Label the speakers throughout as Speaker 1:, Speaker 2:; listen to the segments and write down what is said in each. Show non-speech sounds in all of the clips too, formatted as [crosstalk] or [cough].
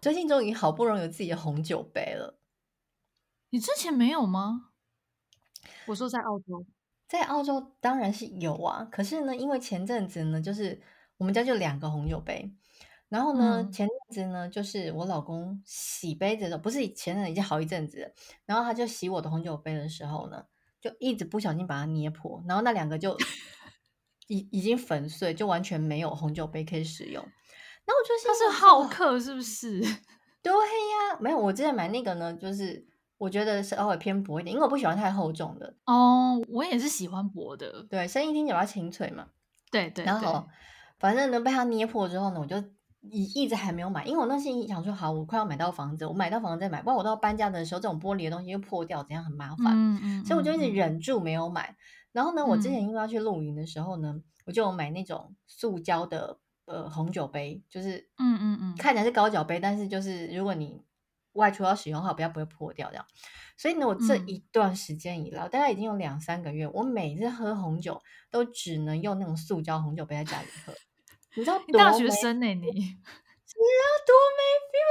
Speaker 1: 最近终于好不容易有自己的红酒杯了。
Speaker 2: 你之前没有吗？我说在澳洲，
Speaker 1: 在澳洲当然是有啊。可是呢，因为前阵子呢，就是我们家就两个红酒杯，然后呢，嗯、前阵子呢，就是我老公洗杯子的时候，不是前阵子已经好一阵子了，然后他就洗我的红酒杯的时候呢，就一直不小心把它捏破，然后那两个就 [laughs] 已已经粉碎，就完全没有红酒杯可以使用。那我觉得
Speaker 2: 他是好客，是不是？[laughs]
Speaker 1: 对呀，没有，我之前买那个呢，就是我觉得稍微偏薄一点，因为我不喜欢太厚重的。
Speaker 2: 哦，我也是喜欢薄的，
Speaker 1: 对，声音听起来清脆嘛。
Speaker 2: 对对。
Speaker 1: 然后，反正呢，被他捏破之后呢，我就一一直还没有买，因为我那时想说，好，我快要买到房子，我买到房子再买，不然我到搬家的时候，这种玻璃的东西又破掉，怎样很麻烦。嗯嗯。所以我就一直忍住没有买。然后呢，我之前因为要去露营的时候呢，我就买那种塑胶的。呃，红酒杯就是，嗯嗯嗯，看起来是高脚杯，但是就是如果你外出要使用的话，比较不会破掉这样。所以呢，我这一段时间以来，嗯、大概已经有两三个月，我每次喝红酒都只能用那种塑胶红酒杯在家里喝。你知道多
Speaker 2: 大学生呢、欸？你是
Speaker 1: 啊，多没 feel，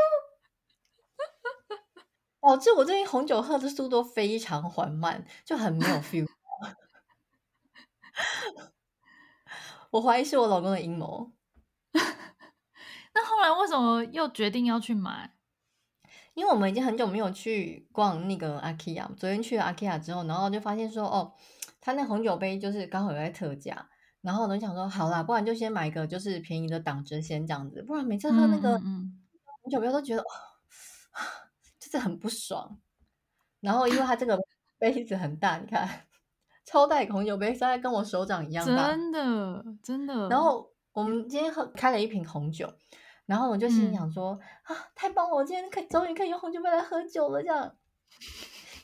Speaker 1: 导致我最近红酒喝的速度非常缓慢，就很没有 [laughs] feel。[laughs] 我怀疑是我老公的阴谋。
Speaker 2: 那为什么又决定要去买？
Speaker 1: 因为我们已经很久没有去逛那个 IKEA，昨天去了 IKEA 之后，然后就发现说，哦，他那红酒杯就是刚好有在特价，然后我就想说，好啦，不然就先买一个就是便宜的挡着先这样子，不然每次喝那个红酒杯都觉得，[laughs] 就是很不爽。然后因为它这个杯子很大，你看，超大红酒杯，大概跟我手掌一样大，
Speaker 2: 真的真的。
Speaker 1: 然后我们今天喝开了一瓶红酒。然后我就心想说、嗯、啊，太棒了！我今天可以终于可以用红酒杯来喝酒了。这样，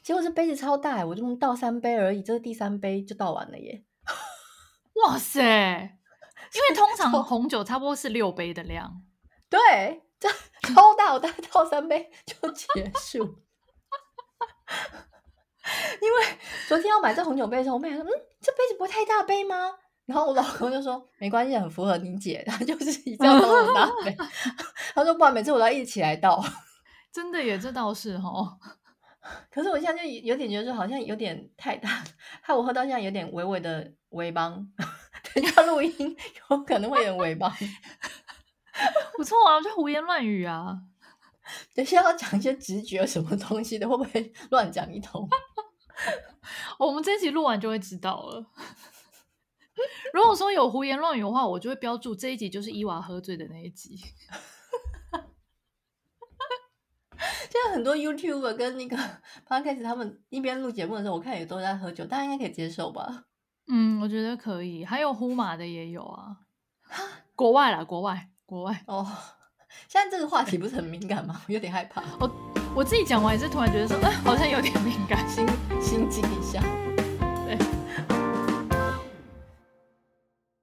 Speaker 1: 结果这杯子超大，我就倒三杯而已，这是第三杯就倒完了耶！[laughs]
Speaker 2: 哇塞！因为通 [laughs] 常红酒差不多是六杯的量，
Speaker 1: 对，这 [laughs] 超大，我大概倒三杯就结束。因为昨天要买这红酒杯的时候，我妹说：“嗯，这杯子不会太大杯吗？”然后我老公就说：“没关系，很符合你姐，他就是一定要倒很大杯。[laughs] ”他说：“不然每次我都要一起来倒。[laughs] ”
Speaker 2: 真的耶，这倒是哦。[laughs]
Speaker 1: 可是我现在就有点觉得说，好像有点太大，害我喝到现在有点微微的微帮。等一下录音有可能会有点微帮。
Speaker 2: 不错啊，就胡言乱语啊。
Speaker 1: 等下要讲一些直觉什么东西的，会不会乱讲一通？
Speaker 2: 我们这一集录完就会知道了。如果说有胡言乱语的话，我就会标注这一集就是伊娃喝醉的那一集。[laughs]
Speaker 1: 现在很多 YouTuber 跟那个 Podcast 他们一边录节目的时候，我看也都在喝酒，大家应该可以接受吧？
Speaker 2: 嗯，我觉得可以。还有呼马的也有啊，国外啦，国外，国外。
Speaker 1: 哦，现在这个话题不是很敏感吗？[laughs] 我有点害怕。
Speaker 2: 我我自己讲完也是突然觉得说，哎，好像有点敏感，
Speaker 1: 心心惊一下。